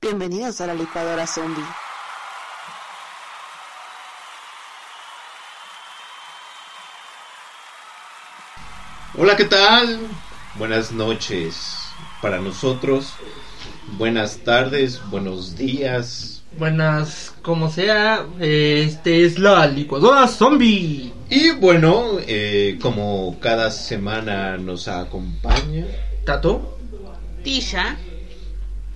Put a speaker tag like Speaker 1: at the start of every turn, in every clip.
Speaker 1: Bienvenidos a la licuadora zombie.
Speaker 2: Hola, ¿qué tal? Buenas noches para nosotros. Buenas tardes, buenos días.
Speaker 3: Buenas, como sea, este es la licuadora zombie.
Speaker 2: Y bueno, eh, como cada semana nos acompaña
Speaker 3: Tato,
Speaker 4: Tisha.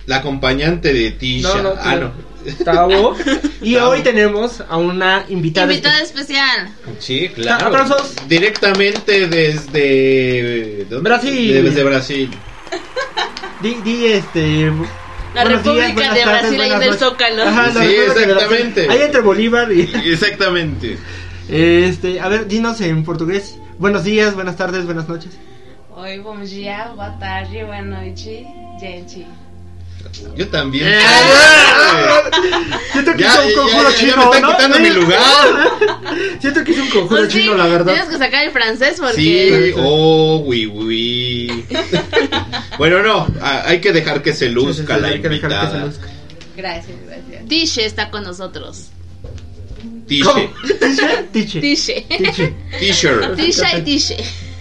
Speaker 2: la acompañante de Tisha.
Speaker 3: No, no,
Speaker 2: ah,
Speaker 3: no.
Speaker 2: no.
Speaker 3: Tavo. Y
Speaker 2: Tavo.
Speaker 3: hoy tenemos a una invitada.
Speaker 4: Invitada
Speaker 3: espe-
Speaker 4: especial.
Speaker 2: Sí, claro.
Speaker 3: Aplausos.
Speaker 2: Directamente desde ¿dónde?
Speaker 3: Brasil.
Speaker 2: Desde Brasil.
Speaker 3: Di, di, este.
Speaker 4: La
Speaker 3: buenos
Speaker 4: República
Speaker 3: días,
Speaker 4: de
Speaker 3: tardes,
Speaker 4: Brasil, ahí del
Speaker 3: noches.
Speaker 4: Zócalo.
Speaker 3: Ajá,
Speaker 2: Sí, exactamente.
Speaker 3: Ahí entre Bolívar y.
Speaker 2: Exactamente.
Speaker 3: Este, a ver, dinos en portugués. Buenos días, buenas tardes, buenas noches.
Speaker 5: Oi, bom dia, boa tarde, boa noite, gente.
Speaker 2: Yo también.
Speaker 3: Eh, Siento que
Speaker 2: Ya,
Speaker 3: hizo un conjuro
Speaker 2: ya, ya
Speaker 3: chino,
Speaker 2: me están
Speaker 3: ¿no?
Speaker 2: quitando
Speaker 3: Sí.
Speaker 2: mi lugar.
Speaker 3: Siento que hizo un conjuro
Speaker 4: Pues sí,
Speaker 3: chino, la verdad.
Speaker 4: Tienes que sacar el francés porque.
Speaker 2: Sí, oh, oui, oui. bueno, no, hay que dejar que se luzca
Speaker 3: Sí, sí, sí,
Speaker 2: la
Speaker 3: hay que dejar que se
Speaker 2: invitada.
Speaker 3: luzca.
Speaker 5: Gracias, gracias.
Speaker 4: Tisha está con nosotros.
Speaker 2: Tishe,
Speaker 3: Tiche.
Speaker 4: Tisha.
Speaker 3: Tiche.
Speaker 2: t-shirt,
Speaker 4: Tisha y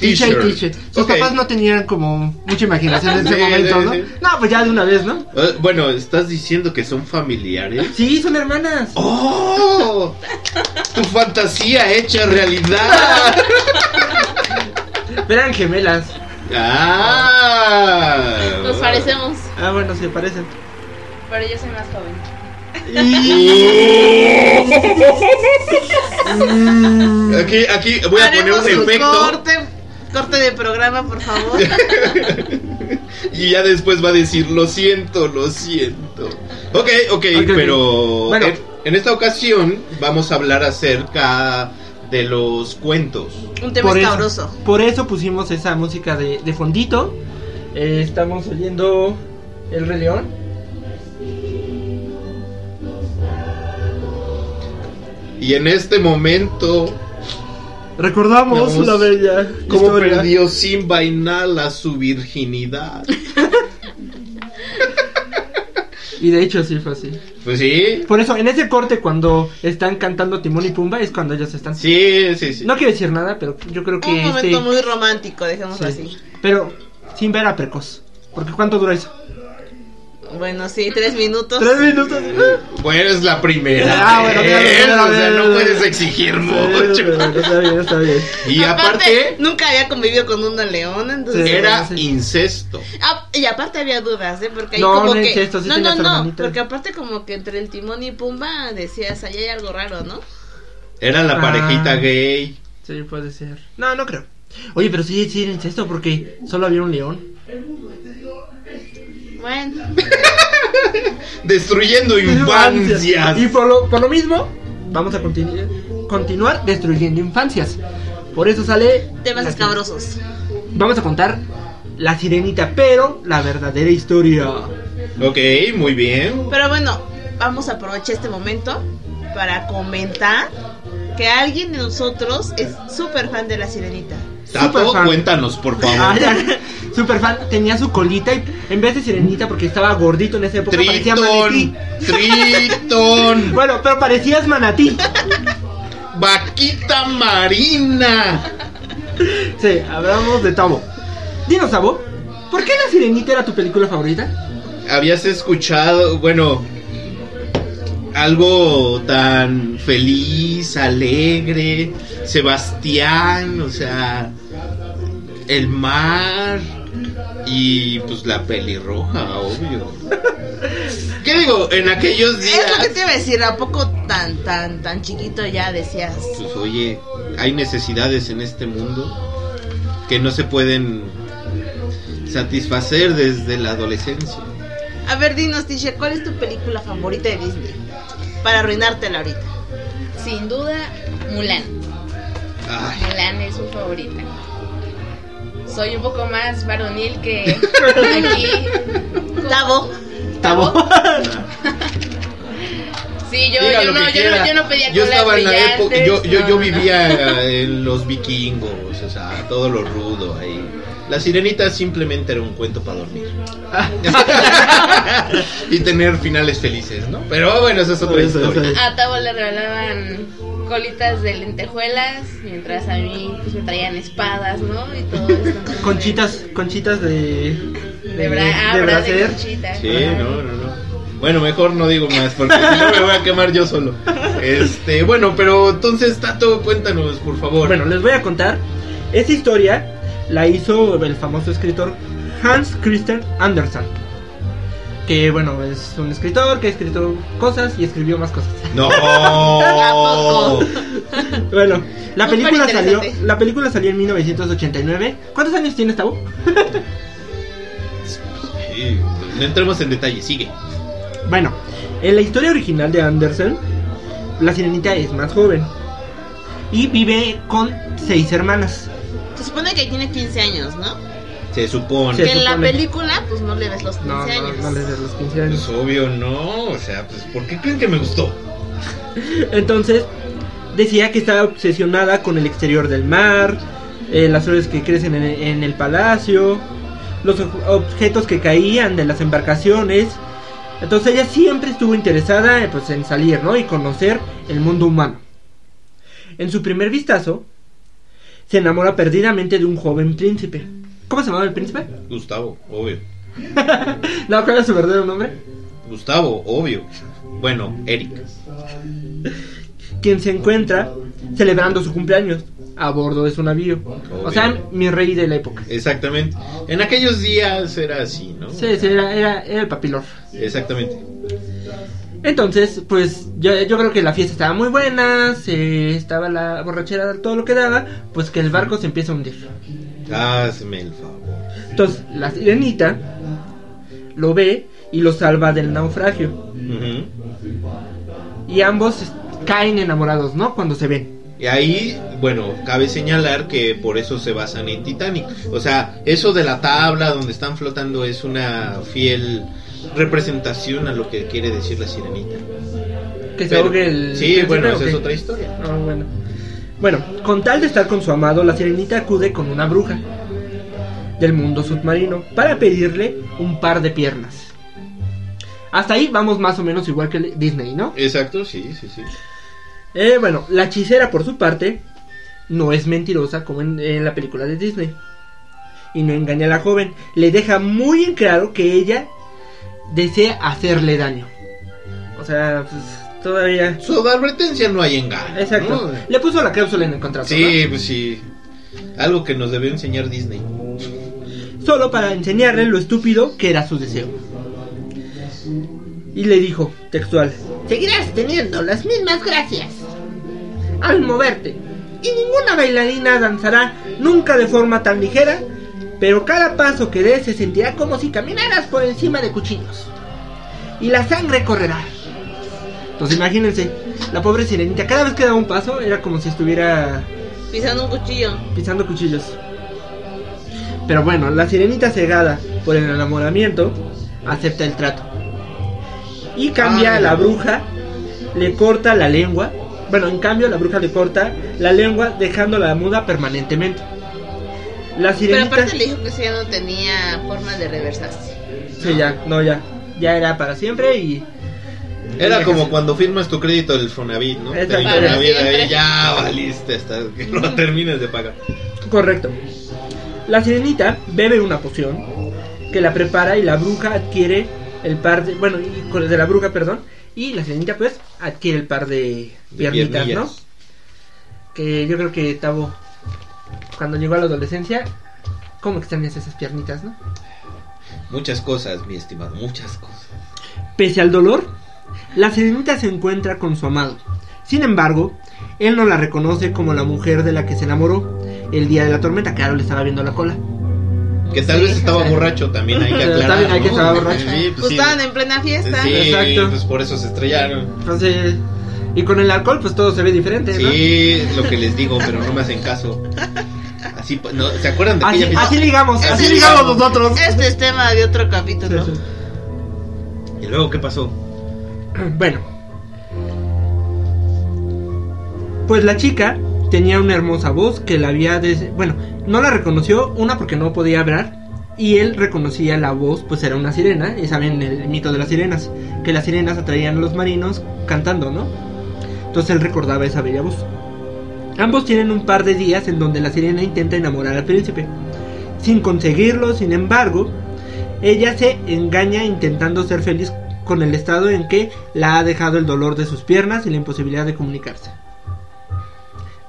Speaker 4: Tisha.
Speaker 3: Tiche y tiche. Sus papás no tenían como mucha imaginación en ese
Speaker 2: Sí,
Speaker 3: momento, ¿no?
Speaker 2: sí.
Speaker 3: No, pues ya de una vez, ¿no?
Speaker 2: Eh, Bueno, ¿estás diciendo que son familiares?
Speaker 3: Sí, son hermanas.
Speaker 2: ¡Oh! Tu fantasía hecha realidad.
Speaker 3: Eran gemelas.
Speaker 2: ¡Ah!
Speaker 4: Nos parecemos.
Speaker 3: Ah, bueno, se parecen.
Speaker 5: Pero yo soy más joven.
Speaker 2: Aquí, aquí voy a poner un efecto.
Speaker 4: corte, corte de programa, por favor.
Speaker 2: Y ya después va a decir, lo siento, lo siento. Ok, ok,
Speaker 3: Ok, ok.
Speaker 2: pero
Speaker 3: Bueno.
Speaker 2: en, en esta ocasión vamos a hablar acerca de los cuentos.
Speaker 4: Un tema
Speaker 3: Por eso,
Speaker 4: escabroso.
Speaker 3: por eso pusimos esa música de, de fondito. Eh, estamos oyendo El Rey León.
Speaker 2: Y en este momento,
Speaker 3: Recordamos
Speaker 2: Vamos.
Speaker 3: la bella
Speaker 2: ¿cómo
Speaker 3: historia.
Speaker 2: perdió Simba y Nala su virginidad?
Speaker 3: Y de hecho sí fue así.
Speaker 2: Pues sí,
Speaker 3: Por eso, en ese corte cuando están cantando Timón y Pumba es cuando ellos están...
Speaker 2: sí, sí, sí.
Speaker 3: No quiero decir nada, pero yo creo que
Speaker 4: Un
Speaker 3: este...
Speaker 4: momento muy romántico, dejémoslo
Speaker 3: sí.
Speaker 4: así.
Speaker 3: Pero sin ver a precoz. Porque ¿cuánto dura eso?
Speaker 4: Bueno, sí, tres minutos.
Speaker 3: Tres minutos.
Speaker 2: Bueno, es la primera.
Speaker 3: Ah, bueno, bien,
Speaker 2: o sea, no puedes exigir mucho.
Speaker 3: Está bien, está bien.
Speaker 2: Y aparte,
Speaker 4: nunca había convivido con una leona, entonces.
Speaker 2: Era
Speaker 3: sí.
Speaker 2: incesto.
Speaker 4: Ah, y aparte había dudas, ¿eh? Porque ahí
Speaker 3: No,
Speaker 4: como
Speaker 3: no
Speaker 4: que.
Speaker 3: es esto, sí
Speaker 4: no, no, no. Porque aparte, como que entre el timón y Pumba decías, ahí hay algo raro, ¿no?
Speaker 2: Era la
Speaker 3: Ah.
Speaker 2: parejita gay.
Speaker 3: Sí, puede ser. No, no creo. Oye, pero sí, sí era incesto porque solo había un león.
Speaker 4: Bueno,
Speaker 2: Destruyendo infancias.
Speaker 3: Y por lo, por lo mismo, vamos a continu- continuar destruyendo infancias. Por eso sale...
Speaker 4: temas escabrosos.
Speaker 3: Vamos a contar la sirenita, pero la verdadera historia.
Speaker 2: Ok, muy bien.
Speaker 4: Pero bueno, vamos a aprovechar este momento para comentar que alguien de nosotros es súper fan de la sirenita.
Speaker 2: Tato, cuéntanos, por favor.
Speaker 3: Super fan, tenía su colita y en vez de sirenita porque estaba gordito en esa época parecía manatí.
Speaker 2: Tritón, Tritón,
Speaker 3: Bueno, pero parecías manatí.
Speaker 2: vaquita marina.
Speaker 3: Sí, hablamos de Tabo. Dinos, Tabo, ¿por qué La Sirenita era tu película favorita?
Speaker 2: ¿Habías escuchado, bueno, algo tan feliz, alegre, Sebastián, o sea, el mar y pues la pelirroja, obvio. ¿Qué digo? En aquellos
Speaker 4: Es lo que
Speaker 2: días,
Speaker 4: te iba a decir, ¿a poco tan, tan, tan chiquito ya decías?
Speaker 2: pues oye, hay necesidades en este mundo que no se pueden satisfacer desde la adolescencia.
Speaker 4: A ver, dinos, Tisha, ¿cuál es tu película favorita de Disney? Para arruinártela ahorita.
Speaker 5: Sin duda, Mulan.
Speaker 2: Ay,
Speaker 5: Mulan es su favorita. Soy un poco más varonil que aquí.
Speaker 4: Tavo.
Speaker 3: Tabo.
Speaker 5: Sí, yo, yo, no, yo, no, yo no pedía
Speaker 2: Yo estaba en la época, yo, yo, yo
Speaker 5: no.
Speaker 2: vivía en los vikingos, o sea, todo lo rudo ahí. La sirenita simplemente era un cuento para dormir. y tener finales felices, ¿no? Pero bueno, esa es otra historia.
Speaker 5: A Tavo le regalaban colitas de lentejuelas, mientras a mí pues me traían espadas, ¿no? Y todo esto.
Speaker 3: Conchitas, conchitas de.
Speaker 5: De, bra ah,
Speaker 3: de
Speaker 5: bra- de.
Speaker 2: Sí, no, no, no. Bueno, mejor no digo más porque si no me voy a quemar yo solo. Este, bueno, pero entonces, Tato, cuéntanos, por favor.
Speaker 3: Bueno, les voy a contar. Esta historia la hizo el famoso escritor Hans Christian Andersen. Que bueno, es un escritor que ha escrito cosas y escribió más cosas.
Speaker 2: No.
Speaker 3: Bueno, la
Speaker 4: Súper
Speaker 3: película salió, la película salió en 1989. ¿Cuántos años tienes, Tabo?
Speaker 2: Sí, no entremos en detalle, sigue.
Speaker 3: Bueno, en la historia original de Andersen, la sirenita es más joven y vive con seis hermanas.
Speaker 4: Se supone que tiene 15 años, ¿no?
Speaker 2: Se supone.
Speaker 3: Se
Speaker 4: que en la película, pues no le ves los 15
Speaker 3: No, no,
Speaker 4: años.
Speaker 3: no les de los 15 años.
Speaker 2: Pues obvio no, o sea, pues ¿por qué creen que me gustó?
Speaker 3: Entonces, decía que estaba obsesionada con el exterior del mar, eh, las flores que crecen en, en el palacio, los ob- objetos que caían de las embarcaciones. Entonces ella siempre estuvo interesada eh, pues, en salir, ¿no? Y conocer el mundo humano. En su primer vistazo, se enamora perdidamente de un joven príncipe. ¿Cómo se llamaba el príncipe?
Speaker 2: Gustavo, obvio.
Speaker 3: No, ¿cuál es su verdadero nombre?
Speaker 2: Gustavo, obvio. Bueno, Eric.
Speaker 3: Quien se encuentra celebrando su cumpleaños a bordo de su navío. O sea, mi rey de la época.
Speaker 2: Exactamente. En aquellos días era así, ¿no?
Speaker 3: Sí, sí, era, era, era el papilor.
Speaker 2: Exactamente.
Speaker 3: Entonces, pues yo, yo creo que la fiesta estaba muy buena, se estaba la borrachera todo lo que daba, pues que el barco se empieza a hundir.
Speaker 2: Hazme el favor.
Speaker 3: Entonces, la sirenita lo ve y lo salva del naufragio. Y ambos caen enamorados, ¿no? Cuando se ven.
Speaker 2: Y ahí, bueno, cabe señalar que por eso se basan en Titanic. O sea, eso de la tabla donde están flotando es una fiel representación a lo que quiere decir la sirenita.
Speaker 3: Que se
Speaker 2: Pero-
Speaker 3: el.
Speaker 2: sí, bueno,
Speaker 3: ¿o
Speaker 2: esa es otra historia.
Speaker 3: Ah, bueno. Bueno, con tal de estar con su amado, la sirenita acude con una bruja del mundo submarino para pedirle un par de piernas. Hasta ahí vamos más o menos igual que Disney, ¿no?
Speaker 2: Exacto, sí, sí, sí.
Speaker 3: Eh, bueno, la hechicera por su parte no es mentirosa como en, en la película de Disney. Y no engaña a la joven. Le deja muy en claro que ella desea hacerle daño. O sea, pues todavía...
Speaker 2: Su advertencia no hay engaño.
Speaker 3: Exacto.
Speaker 2: ¿no?
Speaker 3: Le puso la cláusula en el contrato.
Speaker 2: Sí, pues sí. Algo que nos debió enseñar Disney.
Speaker 3: Solo para enseñarle lo estúpido que era su deseo. Y le dijo, textual, seguirás teniendo las mismas gracias al moverte. Y ninguna bailarina danzará nunca de forma tan ligera, pero cada paso que des se sentirá como si caminaras por encima de cuchillos. Y la sangre correrá. Entonces imagínense, la pobre sirenita, cada vez que daba un paso era como si estuviera
Speaker 4: Pisando un cuchillo.
Speaker 3: pisando cuchillos. Pero bueno, la sirenita cegada por el enamoramiento acepta el trato. Y cambia
Speaker 2: Ay,
Speaker 3: a la bruja, le corta la lengua. Bueno, en cambio la bruja le corta la lengua dejándola muda permanentemente. La
Speaker 4: Pero
Speaker 3: sirenita...
Speaker 4: aparte le dijo que eso ya no tenía forma de reversarse.
Speaker 3: Sí, ya, no, ya. Ya era para siempre y...
Speaker 2: Era como cuando firmas tu crédito del Fonavit, ¿no? Ahí
Speaker 4: siempre.
Speaker 2: ya valiste hasta que lo termines de pagar.
Speaker 3: Correcto. La sirenita bebe una poción que la prepara y la bruja adquiere el par de. Bueno, de la bruja, perdón. Y la sirenita, pues, adquiere el par de
Speaker 2: De
Speaker 3: piernitas, ¿no? Que yo creo que Tavo, cuando llegó a la adolescencia, ¿cómo extrañas esas piernitas, no?
Speaker 2: Muchas cosas, mi estimado, muchas cosas.
Speaker 3: Pese al dolor, la sirenita se encuentra con su amado. Sin embargo, él no la reconoce como la mujer de la que se enamoró el día de la tormenta. Claro, le estaba viendo la cola.
Speaker 2: Que tal
Speaker 3: Sí,
Speaker 2: vez estaba borracho, también hay que
Speaker 3: También
Speaker 2: aclarar.
Speaker 3: hay que
Speaker 2: ¿no?
Speaker 3: estar borracho.
Speaker 2: Sí,
Speaker 4: Pues
Speaker 2: pues sí.
Speaker 4: estaban en plena fiesta.
Speaker 2: Sí,
Speaker 3: Exacto.
Speaker 2: pues por eso se estrellaron.
Speaker 3: Entonces, y con el alcohol, pues todo se ve diferente, ¿no?
Speaker 2: Sí, es lo que les digo, pero no me hacen caso. Así, no, ¿se acuerdan de
Speaker 3: Así,
Speaker 2: aquella
Speaker 3: así ligamos,
Speaker 2: Así
Speaker 3: así
Speaker 2: ligamos.
Speaker 3: nosotros.
Speaker 4: Este es tema de otro capítulo.
Speaker 3: Sí, sí.
Speaker 2: ¿Y luego qué pasó?
Speaker 3: Bueno, Pues la chica tenía una hermosa voz que la había... Bueno, no la reconoció, una porque no podía hablar, y él reconocía la voz, pues era una sirena, y saben el mito de las sirenas, que las sirenas atraían a los marinos cantando, ¿no? Entonces él recordaba esa bella voz. Ambos tienen un par de días en donde la sirena intenta enamorar al príncipe. Sin conseguirlo, sin embargo, ella se engaña intentando ser feliz con el estado en que la ha dejado el dolor de sus piernas y la imposibilidad de comunicarse.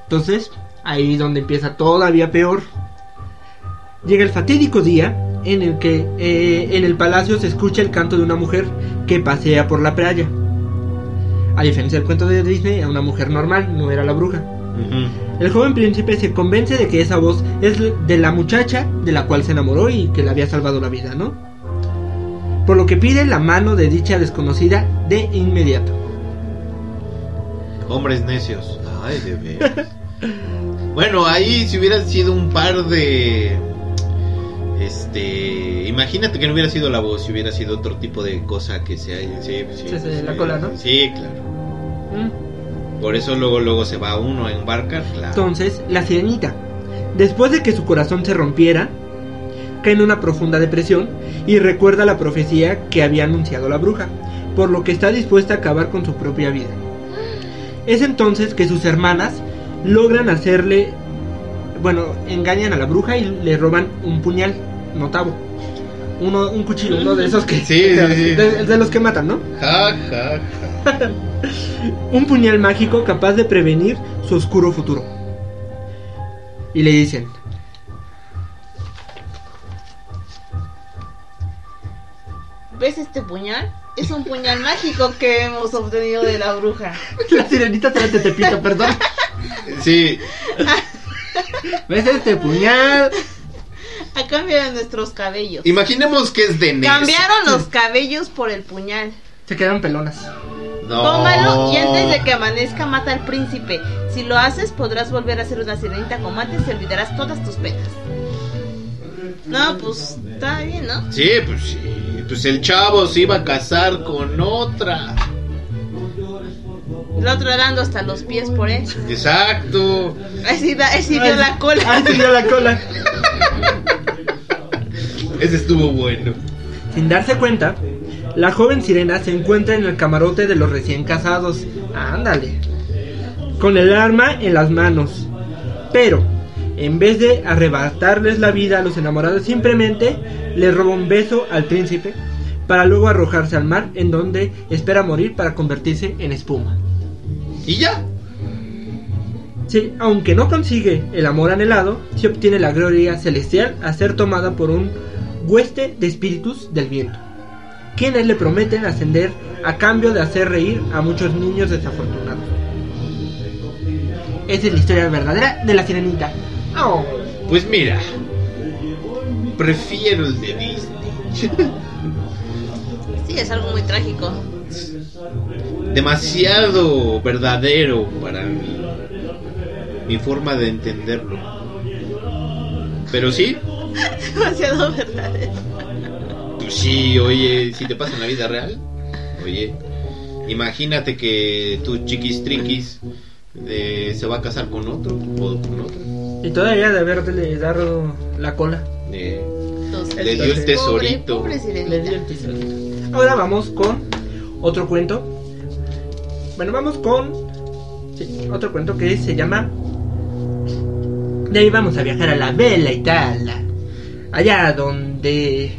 Speaker 3: Entonces, ahí donde empieza todavía peor. Llega el fatídico día en el que eh, en el palacio se escucha el canto de una mujer que pasea por la playa. A diferencia del cuento de Disney, era una mujer normal, no era la bruja. El joven príncipe se convence de que esa voz es de la muchacha de la cual se enamoró y que le había salvado la vida, ¿no? Por lo que pide la mano de dicha desconocida de inmediato.
Speaker 2: Hombres necios. Ay, de veras. bueno, ahí si hubiera sido un par de. Este. Imagínate que no hubiera sido la voz, si hubiera sido otro tipo de cosa que se haya. Sí, sí,
Speaker 3: Sí, sí,
Speaker 2: sí,
Speaker 3: la cola, ¿no?
Speaker 2: Sí, claro.
Speaker 3: Mm.
Speaker 2: Por eso luego, luego se va uno a embarcar, claro.
Speaker 3: Entonces, la sirenita, después de que su corazón se rompiera, cae en una profunda depresión y recuerda la profecía que había anunciado la bruja, por lo que está dispuesta a acabar con su propia vida. Es entonces que sus hermanas logran hacerle, bueno, engañan a la bruja y le roban un puñal, notavo. Uno, un cuchillo, uno de esos que...
Speaker 2: Sí.
Speaker 3: De, de los que matan, ¿no?
Speaker 2: Ja, ja, ja.
Speaker 3: un puñal mágico capaz de prevenir su oscuro futuro. Y le dicen,
Speaker 4: ¿Ves este puñal? Es un puñal mágico que hemos obtenido de la bruja.
Speaker 3: la sirenita trae tepito, perdón.
Speaker 2: Sí,
Speaker 3: ¿Ves este puñal?
Speaker 4: A cambio de nuestros cabellos.
Speaker 2: imaginemos que es de Nes.
Speaker 4: Cambiaron los cabellos por el puñal.
Speaker 3: Se quedaron pelonas.
Speaker 2: No.
Speaker 4: Tómalo y antes de que amanezca mata al príncipe. Si lo haces podrás volver a ser una sirenita como antes y olvidarás todas tus penas. No, pues está bien, ¿no?
Speaker 2: Sí, pues sí. Pues el chavo se iba a casar con otra.
Speaker 4: El otro dando hasta los pies por él.
Speaker 2: Exacto.
Speaker 4: Así dio la cola.
Speaker 3: Ay, sí dio la cola.
Speaker 2: Ese estuvo bueno.
Speaker 3: Sin darse cuenta, la joven sirena se encuentra en el camarote de los recién casados. Ándale. Con el arma en las manos. Pero, en vez de arrebatarles la vida a los enamorados, simplemente le roba un beso al príncipe para luego arrojarse al mar en donde espera morir para convertirse en espuma.
Speaker 2: Y ya.
Speaker 3: Sí, aunque no consigue el amor anhelado, se obtiene la gloria celestial a ser tomada por un hueste de espíritus del viento, quienes le prometen ascender a cambio de hacer reír a muchos niños desafortunados. Esa es la historia verdadera de la sirenita. Oh,
Speaker 2: Pues mira. Prefiero el de Disney.
Speaker 4: Sí, es algo muy trágico.
Speaker 2: Demasiado verdadero para mí. Mi forma de entenderlo. Pero sí,
Speaker 4: Demasiado verdadero.
Speaker 2: pues sí, oye, si te pasa en la vida real, oye, imagínate que tu chiquis triquis eh, se va a casar con otro o con otra.
Speaker 3: Y todavía de haberle dado la cola.
Speaker 2: Eh,
Speaker 4: Entonces,
Speaker 2: Le dio el tesorito.
Speaker 4: Pobre,
Speaker 3: Le dio el tesorito. Ahora vamos con otro cuento. Bueno, vamos con sí, otro cuento que se llama. De ahí vamos a viajar a la Bella Italia. Allá donde.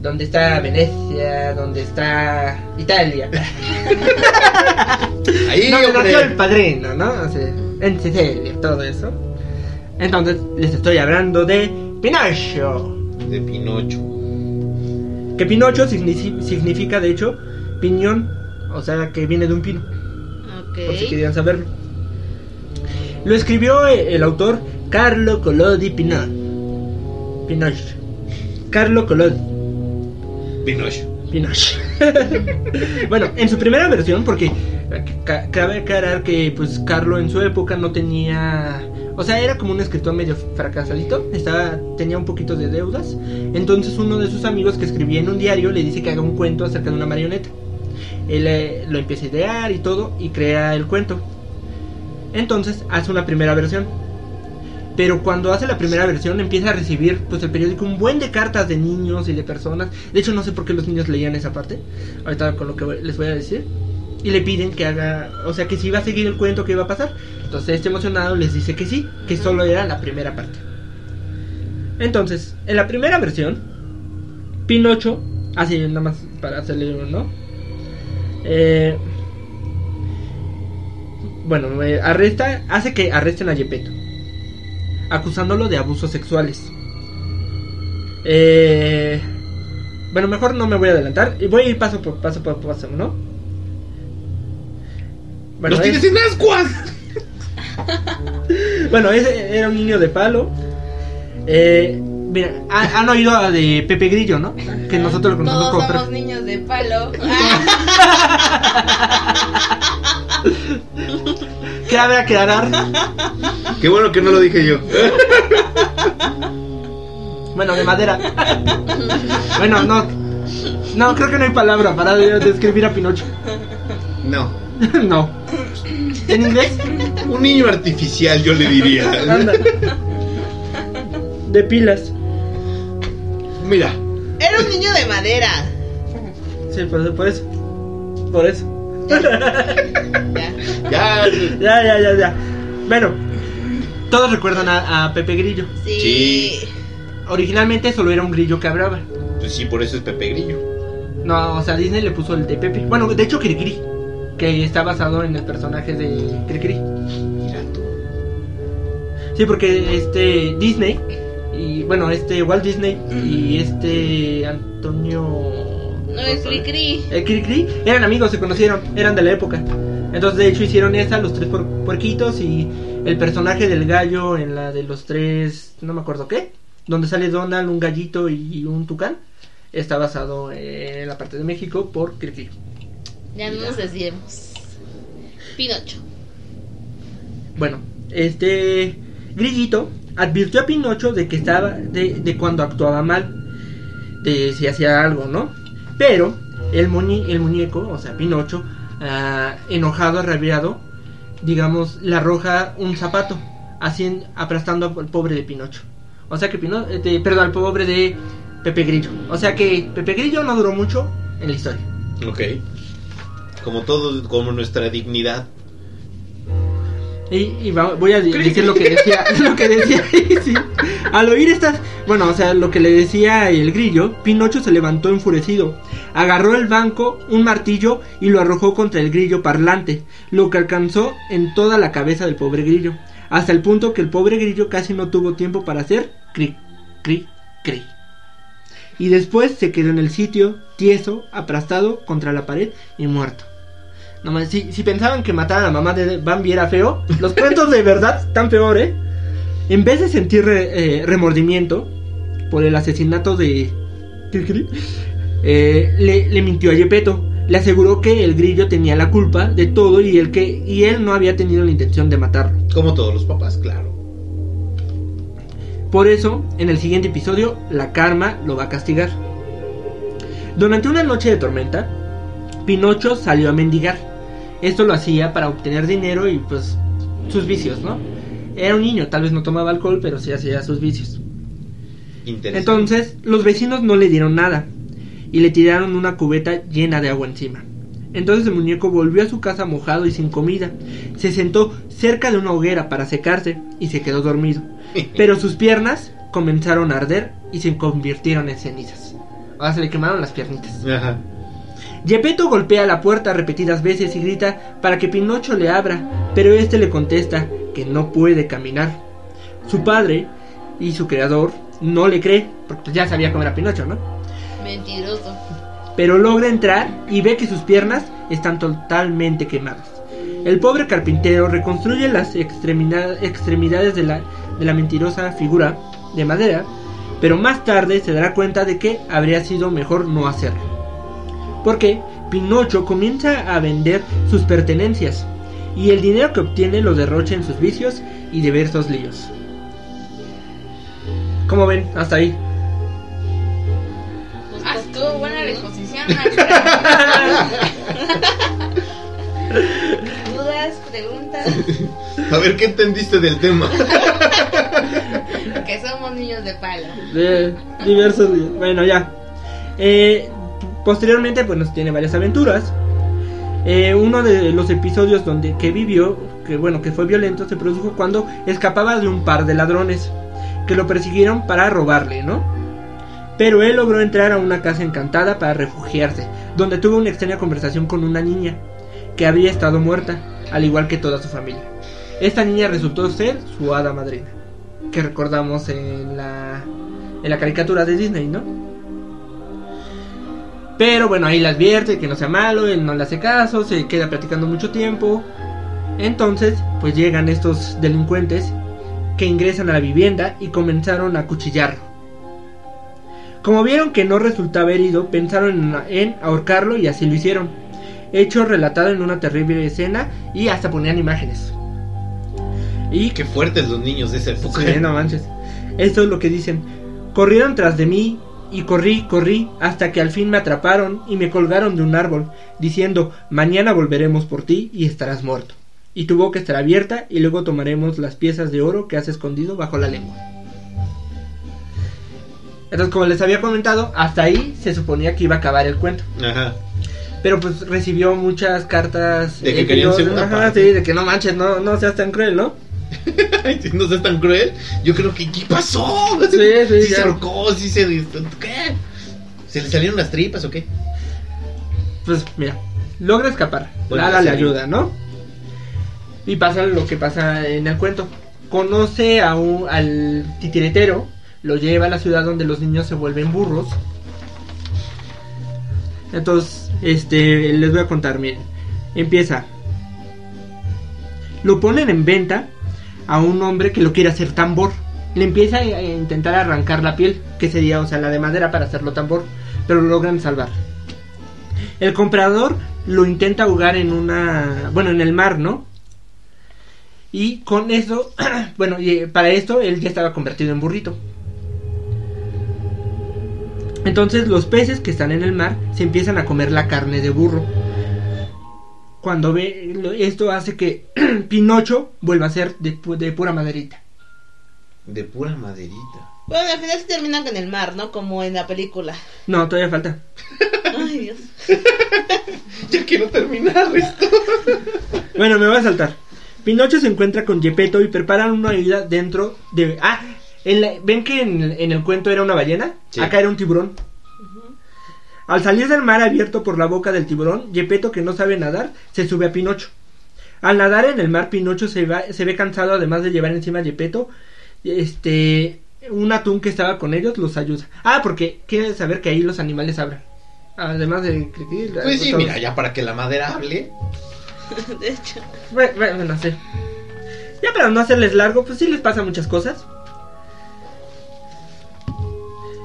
Speaker 3: Donde está Venecia, donde está Italia.
Speaker 2: ahí,
Speaker 3: donde nació el padrino, ¿no? O sea, en Sicilia, todo eso. Entonces les estoy hablando de Pinocho.
Speaker 2: De Pinocho.
Speaker 3: Que Pinocho signifi- significa, de hecho, piñón, o sea, que viene de un pino, por si querían saberlo. Lo escribió eh, el autor Carlo Collodi Pinot. Pinocho. Carlo Collodi
Speaker 2: Pinocho.
Speaker 3: Pinocho. bueno, en su primera versión, porque ca- cabe aclarar que pues Carlo en su época no tenía, o sea, era como un escritor medio fracasadito, estaba tenía un poquito de deudas. Entonces uno de sus amigos que escribía en un diario le dice que haga un cuento acerca de una marioneta. Él eh, lo empieza a idear y todo y crea el cuento. Entonces hace una primera versión. Pero cuando hace la primera versión empieza a recibir pues el periódico un buen de cartas de niños y de personas. De hecho no sé por qué los niños leían esa parte. Ahorita con lo que les voy a decir. Y le piden que haga, o sea que si iba a seguir el cuento que iba a pasar. Entonces este emocionado les dice que sí, que solo era la primera parte. Entonces, en la primera versión, Pinocho, así nada más para hacerle un no. Eh, bueno, eh, arresta, hace que arresten a Gepetto, acusándolo de abusos sexuales. Eh, bueno, mejor no me voy a adelantar y voy a ir paso por paso por paso, ¿no? Bueno,
Speaker 2: ¡Los
Speaker 3: es-
Speaker 2: tienes en ascuas!
Speaker 3: bueno, ese era un niño de palo. Eh, mira, ha- han oído a de Pepe Grillo, ¿no? Que nosotros lo conocemos
Speaker 5: Todos
Speaker 3: como
Speaker 5: somos
Speaker 3: Pepe.
Speaker 5: niños de palo.
Speaker 3: Cabe aclarar.
Speaker 2: Qué bueno que no lo dije yo.
Speaker 3: Bueno, de madera. Bueno, no. No, creo que no hay palabra para de- describir a Pinocho.
Speaker 2: No.
Speaker 3: no. ¿En inglés?
Speaker 2: Un niño artificial, yo le diría.
Speaker 3: Anda. De pilas.
Speaker 2: Mira,
Speaker 4: Era un niño de madera.
Speaker 3: Sí, por, por eso. Por eso.
Speaker 4: Ya.
Speaker 2: ya.
Speaker 3: Ya, ya, ya, ya. Bueno, todos recuerdan a, a Pepe Grillo.
Speaker 4: Sí.
Speaker 2: Sí.
Speaker 3: Originalmente solo era un grillo que hablaba.
Speaker 2: Pues sí, por eso es Pepe Grillo.
Speaker 3: No, o sea, Disney le puso el de Pepe. Bueno, de hecho, Cricri. Que está basado en el personaje de Cricri.
Speaker 2: Mira tú.
Speaker 3: Sí, porque este Disney. Y bueno, este Walt Disney y este Antonio.
Speaker 5: No es Cricri.
Speaker 3: El Cricri eran amigos, se conocieron, eran de la época. Entonces, de hecho, hicieron esa, los tres puer- puerquitos y el personaje del gallo en la de los tres, no me acuerdo qué, donde sale Donald, un gallito y un tucán, está basado en la parte de México por Cricri.
Speaker 5: Ya no nos desviemos. Pinocho.
Speaker 3: Bueno, este Grillito advirtió a Pinocho de que estaba, de, de cuando actuaba mal, de si hacía algo, ¿no? Pero el, muñe- el muñeco, o sea, Pinocho, ah, enojado, arrabiado, digamos, le arroja un zapato, así aplastando al pobre de Pinocho. O sea que Pino, eh, de- perdón, al pobre de Pepe Grillo. O sea que Pepe Grillo no duró mucho en la historia.
Speaker 2: Ok. Como todo, como nuestra dignidad.
Speaker 3: Y, y va- voy a de- decir lo que decía, lo que decía, sí. Al oír estas, bueno, o sea, lo que le decía el grillo, Pinocho se levantó enfurecido, agarró el banco, un martillo y lo arrojó contra el grillo parlante, lo que alcanzó en toda la cabeza del pobre grillo, hasta el punto que el pobre grillo casi no tuvo tiempo para hacer cri, cri, cri. Y después se quedó en el sitio, tieso, aplastado contra la pared y muerto. No más, si, si pensaban que matar a la mamá de Bambi era feo, los cuentos de verdad están peor, ¿eh? En vez de sentir re- eh, remordimiento por el asesinato de. Eh, le, le mintió a Gepetto. Le aseguró que el grillo tenía la culpa de todo y, el que, y él no había tenido la intención de matarlo.
Speaker 2: Como todos los papás, claro.
Speaker 3: Por eso, en el siguiente episodio, la karma lo va a castigar. Durante una noche de tormenta, Pinocho salió a mendigar. Esto lo hacía para obtener dinero y pues sus vicios, ¿no? Era un niño, tal vez no tomaba alcohol, pero sí hacía sus vicios.
Speaker 2: Interesante.
Speaker 3: Entonces, los vecinos no le dieron nada y le tiraron una cubeta llena de agua encima. Entonces el muñeco volvió a su casa mojado y sin comida. Se sentó cerca de una hoguera para secarse y se quedó dormido. Pero sus piernas comenzaron a arder y se convirtieron en cenizas. Ahora se le quemaron las piernitas.
Speaker 2: Ajá.
Speaker 3: Gepetto golpea la puerta repetidas veces y grita para que Pinocho le abra, pero este le contesta que no puede caminar. Su padre y su creador no le cree, porque ya sabía cómo era Pinocho, ¿no?
Speaker 5: Mentiroso.
Speaker 3: Pero logra entrar y ve que sus piernas están totalmente quemadas. El pobre carpintero reconstruye las extremidades de la, de la mentirosa figura de madera, pero más tarde se dará cuenta de que habría sido mejor no hacerlo. Porque Pinocho comienza a vender sus pertenencias y el dinero que obtiene lo derrocha en sus vicios y diversos líos. Como ven, hasta ahí.
Speaker 4: Pues,
Speaker 5: estuvo buena la exposición, maestra. ¿Dudas? dudas, preguntas,
Speaker 2: A ver, ¿qué entendiste del tema?
Speaker 5: que somos niños de palo.
Speaker 3: de diversos bueno ya Eh, posteriormente pues nos tiene varias aventuras. Eh, uno de los episodios donde que vivió que bueno que fue violento se produjo cuando escapaba de un par de ladrones que lo persiguieron para robarle no pero él logró entrar a una casa encantada para refugiarse donde tuvo una extraña conversación con una niña que había estado muerta al igual que toda su familia. Esta niña resultó ser su hada madrina que recordamos en la en la caricatura de Disney, ¿no? Pero bueno, ahí le advierte que no sea malo, él no le hace caso, se queda platicando mucho tiempo. Entonces, pues llegan estos delincuentes que ingresan a la vivienda y comenzaron a acuchillarlo. Como vieron que no resultaba herido, pensaron en, en ahorcarlo y así lo hicieron. Hecho relatado en una terrible escena y hasta ponían imágenes. Y
Speaker 2: Qué fuertes los niños de esa época.
Speaker 3: Sí, no manches. Esto es lo que dicen. Corrieron tras de mí y corrí, corrí, hasta que al fin me atraparon y me colgaron de un árbol, diciendo, mañana volveremos por ti y estarás muerto. Y tu boca estará abierta y luego tomaremos las piezas de oro que has escondido bajo la lengua. Entonces, como les había comentado, hasta ahí se suponía que iba a acabar el cuento.
Speaker 2: Ajá.
Speaker 3: Pero pues recibió muchas cartas...
Speaker 2: De que querían segunda
Speaker 3: Ajá,
Speaker 2: parte.
Speaker 3: sí, de que no manches, no, no seas tan cruel, ¿no?
Speaker 2: No seas tan cruel. Yo creo que, ¿qué pasó?
Speaker 3: Sí, sí,
Speaker 2: se ahorcó, sí se. ¿Qué? ¿Se le salieron las tripas o qué?
Speaker 3: Pues mira, logra escapar.
Speaker 2: Bueno,
Speaker 3: Nada le ayuda, ¿no? Y pasa lo que pasa en el cuento. Conoce a un, al titiretero, lo lleva a la ciudad donde los niños se vuelven burros. Entonces, este, les voy a contar, miren. Empieza. Lo ponen en venta a un hombre que lo quiere hacer tambor. Le empieza a intentar arrancar la piel, que sería, o sea, la de madera para hacerlo tambor, pero lo logran salvar. El comprador lo intenta ahogar en una, bueno, en el mar, ¿no? Y con eso, bueno, eh, para esto él ya estaba convertido en burrito. Entonces los peces que están en el mar se empiezan a comer la carne de burro. Cuando ve lo- esto hace que Pinocho vuelva a ser de, pu- de pura maderita.
Speaker 2: De pura maderita.
Speaker 4: Bueno, al final se terminan con el mar, ¿no? Como en la película.
Speaker 3: No, todavía falta.
Speaker 4: Ay, Dios.
Speaker 2: Ya quiero terminar esto.
Speaker 3: Bueno, me voy a saltar. Pinocho se encuentra con Gepetto y preparan una isla dentro de... Ah, en la- ¿ven que en, el- en el cuento era una ballena?
Speaker 2: Sí.
Speaker 3: Acá era un tiburón. Al salir del mar abierto por la boca del tiburón, Gepetto, que no sabe nadar, se sube a Pinocho. Al nadar en el mar, Pinocho se, va- se ve cansado, además de llevar encima a Gepetto, este, un atún que estaba con ellos los ayuda. Ah, porque quiere saber que ahí los animales hablan. Además de...
Speaker 2: Pues sí, mira, ya para que la madera hable.
Speaker 4: De hecho.
Speaker 3: Bueno, bueno, no sé. Ya para no hacerles largo, pues sí les pasa muchas cosas.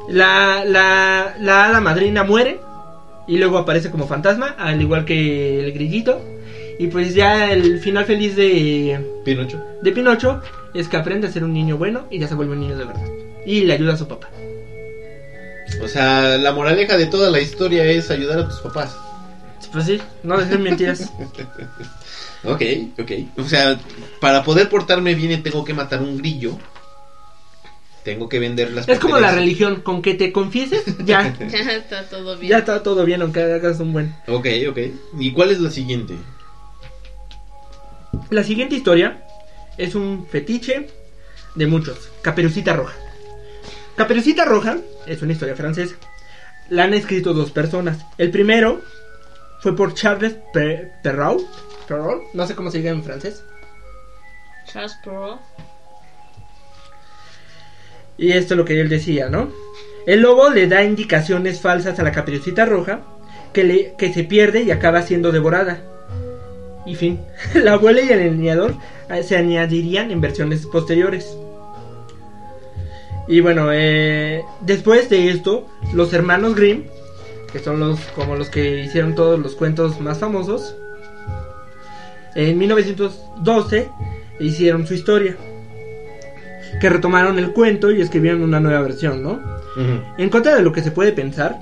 Speaker 3: La, la, la hada madrina muere y luego aparece como fantasma, al igual que el grillito. Y pues ya el final feliz de,
Speaker 2: Pinocho.
Speaker 3: de Pinocho es que aprende a ser un niño bueno y ya se vuelve un niño de verdad. Y le ayuda a su papá.
Speaker 2: O sea, la moraleja de toda la historia es ayudar a tus papás.
Speaker 3: Pues sí, no dejen mentiras.
Speaker 2: Ok, ok. O sea, para poder portarme bien tengo que matar un grillo. Tengo que vender las
Speaker 3: Es como la religión, con que te confieses, ya,
Speaker 5: Ya está todo bien.
Speaker 3: ya está todo bien, aunque hagas un buen.
Speaker 2: Ok, ok. ¿Y cuál es la siguiente?
Speaker 3: La siguiente historia es un fetiche de muchos. Caperucita Roja. Caperucita Roja es una historia francesa. La han escrito dos personas. El primero fue por Charles Pe- Perrault. Perrault, no sé cómo se diga en francés.
Speaker 4: Charles Perrault.
Speaker 3: Y esto es lo que él decía, ¿no? El lobo le da indicaciones falsas a la caperucita roja que, le, que se pierde y acaba siendo devorada. Y fin, la abuela y el leñador eh, se añadirían en versiones posteriores. Y bueno, eh, después de esto, los hermanos Grimm, que son los como los que hicieron todos los cuentos más famosos, en 1912 hicieron su historia que retomaron el cuento y escribieron una nueva versión, ¿no? En contra de lo que se puede pensar,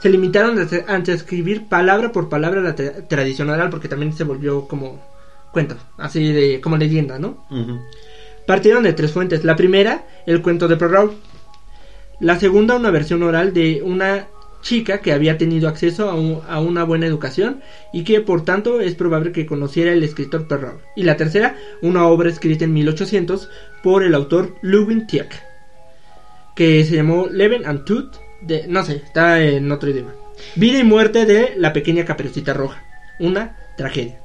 Speaker 3: se limitaron a escribir palabra por palabra la tra- tradición oral porque también se volvió como cuento, así de como leyenda, ¿no? Partieron de tres fuentes. La primera, el cuento de Perrault. La segunda, una versión oral de una chica que había tenido acceso a, un- a una buena educación y que por tanto es probable que conociera el escritor Perrault. Y la tercera, una obra escrita en 1800 por el autor Lubin Tieck, que se llamó Leven and Tooth, de, no sé, está en otro idioma. Vida y muerte de la pequeña caperucita roja, una tragedia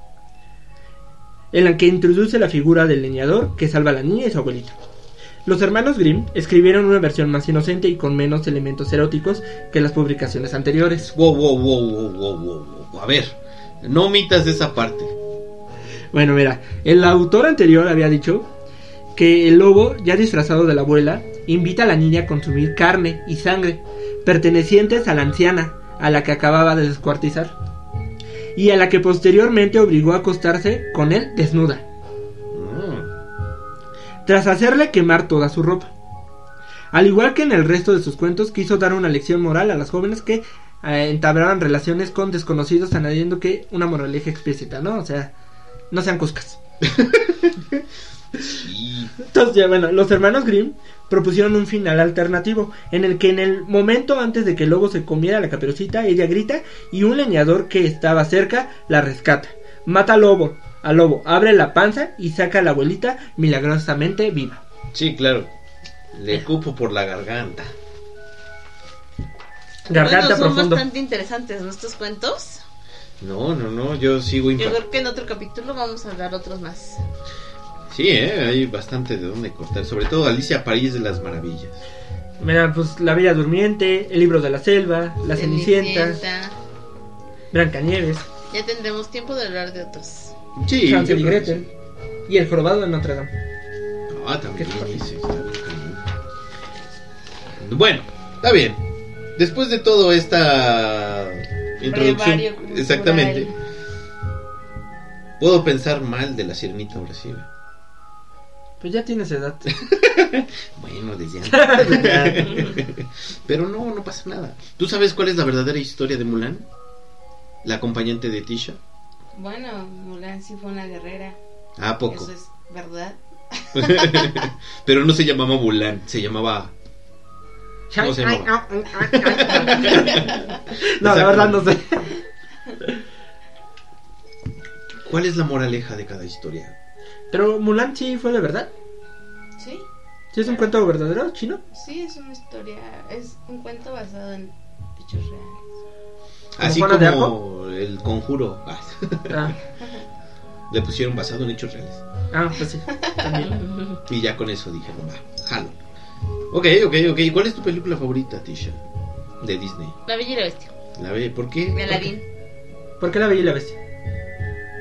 Speaker 3: en la que introduce la figura del leñador que salva a la niña y su abuelita. Los hermanos Grimm escribieron una versión más inocente y con menos elementos eróticos que las publicaciones anteriores.
Speaker 2: Wow, wow, wow, wow, wow, wow, wow. A ver, no omitas esa parte.
Speaker 3: Bueno, mira, el autor anterior había dicho que el lobo, ya disfrazado de la abuela, invita a la niña a consumir carne y sangre pertenecientes a la anciana, a la que acababa de descuartizar, y a la que posteriormente obligó a acostarse con él desnuda. Tras hacerle quemar toda su ropa. Al igual que en el resto de sus cuentos, quiso dar una lección moral a las jóvenes que eh, entablaban relaciones con desconocidos, añadiendo que una moraleja explícita, ¿no? O sea, no sean cuscas.
Speaker 2: Sí.
Speaker 3: Entonces, ya, bueno, los hermanos Grimm propusieron un final alternativo, en el que en el momento antes de que el lobo se comiera la caperucita, ella grita y un leñador que estaba cerca la rescata. Mata al lobo, al lobo, abre la panza y saca a la abuelita milagrosamente viva.
Speaker 2: Sí, claro. Le cupo por la garganta.
Speaker 3: Garganta
Speaker 4: bueno, son
Speaker 3: profundo.
Speaker 4: bastante interesantes nuestros cuentos.
Speaker 2: No, no, no, yo sigo
Speaker 4: Yo creo que en otro capítulo vamos a dar otros más.
Speaker 2: Sí, eh, hay bastante de dónde cortar. Sobre todo Alicia París de las Maravillas.
Speaker 3: Mira, pues La Bella Durmiente, El Libro de la Selva, La Cenicienta, Blancanieves,
Speaker 4: Ya tendremos tiempo de hablar de otros.
Speaker 2: Sí.
Speaker 3: Hansel y El Jorobado de Notre Dame.
Speaker 2: Ah, también. Está. Bueno, está bien. Después de todo esta introducción,
Speaker 5: cultural.
Speaker 2: exactamente, puedo pensar mal de la sirenita sí.
Speaker 3: Pues ya tienes edad.
Speaker 2: Bueno, desde antes. Pero no, no pasa nada. ¿Tú sabes cuál es la verdadera historia de Mulan? La acompañante de Tisha.
Speaker 5: Bueno, Mulan sí fue una guerrera.
Speaker 2: ¿A poco?
Speaker 5: Eso es verdad.
Speaker 2: Pero no se llamaba Mulan, se llamaba. ¿Cómo se llamaba?
Speaker 3: No, la verdad no sé.
Speaker 2: ¿Cuál es la moraleja de cada historia?
Speaker 3: Pero Mulan sí fue de verdad.
Speaker 5: Sí,
Speaker 3: ¿Sí es un cuento verdadero chino?
Speaker 5: sí, es una historia, es un cuento basado en hechos reales.
Speaker 2: Así
Speaker 3: de
Speaker 2: como el conjuro. Ah,
Speaker 3: Ah,
Speaker 2: Le pusieron basado en hechos reales.
Speaker 3: ah pues sí. También.
Speaker 2: Y ya con eso dijeron, va, jalo. Ok, ok, ok. ¿Cuál es tu película favorita, Tisha? De Disney.
Speaker 4: La Bella y la Bestia.
Speaker 2: La ve, ¿por qué?
Speaker 4: De Aladdin.
Speaker 3: ¿Por qué la Bella y la Bestia?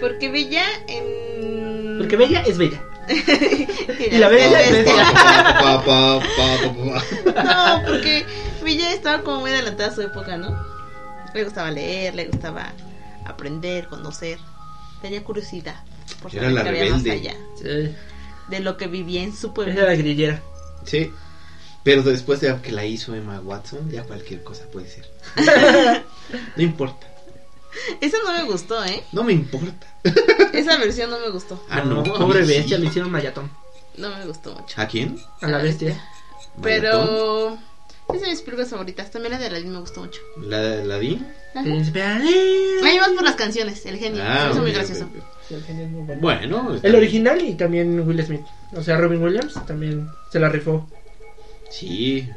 Speaker 4: Porque Bella en...
Speaker 3: Porque Bella es Bella.
Speaker 4: y
Speaker 3: la Bella es
Speaker 4: Bestia. No, porque Villa estaba como muy adelantada a su época, ¿no? Le gustaba leer, le gustaba aprender, conocer. Tenía curiosidad por
Speaker 2: Era
Speaker 4: saber
Speaker 2: la
Speaker 4: qué había más
Speaker 2: rebelde.
Speaker 4: allá
Speaker 3: Sí.
Speaker 4: de lo que vivía en su
Speaker 3: Esa
Speaker 4: pueblo.
Speaker 3: era la grillera.
Speaker 2: Sí. Pero después de que la hizo Emma Watson, ya cualquier cosa puede ser. No importa.
Speaker 4: Esa no me gustó, ¿eh?
Speaker 2: No me importa.
Speaker 4: Esa versión no me gustó.
Speaker 2: Ah, no.
Speaker 3: Pobre
Speaker 2: sí.
Speaker 3: bestia, le hicieron mayatón.
Speaker 4: No me gustó mucho.
Speaker 2: ¿A quién?
Speaker 3: A la bestia.
Speaker 4: Pero... Es de mis películas favoritas. También la de Aladdin me gustó mucho.
Speaker 2: ¿La, la di?
Speaker 4: Ajá.
Speaker 3: Príncipe
Speaker 4: A
Speaker 3: Aladdin.
Speaker 4: mí más por las canciones, el genio.
Speaker 2: Ah,
Speaker 4: Eso es muy gracioso.
Speaker 3: el genio es muy bueno.
Speaker 2: Bueno. está
Speaker 3: El
Speaker 2: bien.
Speaker 3: original y también Will Smith. O sea, Robin Williams también se la rifó.
Speaker 2: Sí.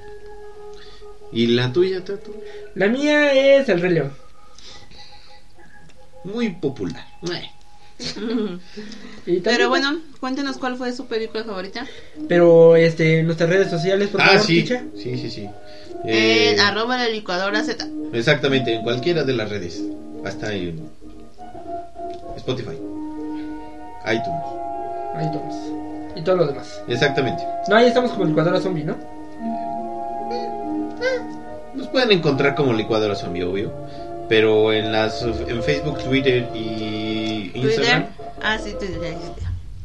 Speaker 2: ¿Y la tuya, Tato?
Speaker 3: La mía es El Rey León.
Speaker 2: Muy popular. Eh.
Speaker 3: Y
Speaker 4: Pero bueno, cuéntenos cuál fue su película favorita.
Speaker 3: Pero este, en nuestras redes sociales, por
Speaker 2: Ah,
Speaker 3: favor,
Speaker 2: sí.
Speaker 3: Ticha.
Speaker 2: Sí, sí, sí. Eh,
Speaker 4: En arroba la licuadora Z.
Speaker 2: Exactamente, en cualquiera de las redes. Hasta en Spotify. iTunes.
Speaker 3: Tomas. Y todo lo demás.
Speaker 2: Exactamente.
Speaker 3: No, ahí estamos como licuadora zombie, ¿no?
Speaker 2: Nos pueden encontrar como licuadora zombie, obvio. Pero en las en Facebook, Twitter y Instagram,
Speaker 4: Twitter. Ah, sí, Twitter.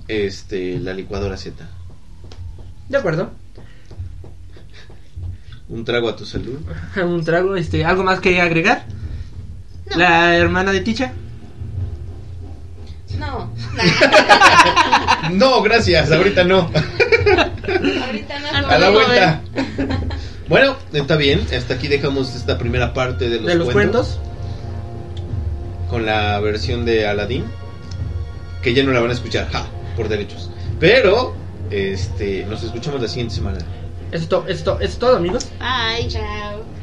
Speaker 2: este la licuadora Z.
Speaker 3: De acuerdo.
Speaker 2: Un trago a tu salud.
Speaker 3: Un trago, este, ¿algo más que agregar?
Speaker 4: No.
Speaker 3: La hermana de Ticha.
Speaker 5: No.
Speaker 2: No, gracias, ahorita no.
Speaker 5: Ahorita no.
Speaker 2: A la vuelta. Bueno, está bien. Hasta aquí dejamos esta primera parte de los,
Speaker 3: de los
Speaker 2: cuentos,
Speaker 3: cuentos.
Speaker 2: Con la versión de Aladdin, que ya no la van a escuchar, ja, por derechos. Pero, este, nos escuchamos la siguiente semana.
Speaker 3: Esto, esto, es todo, amigos.
Speaker 4: Bye.
Speaker 5: Chao.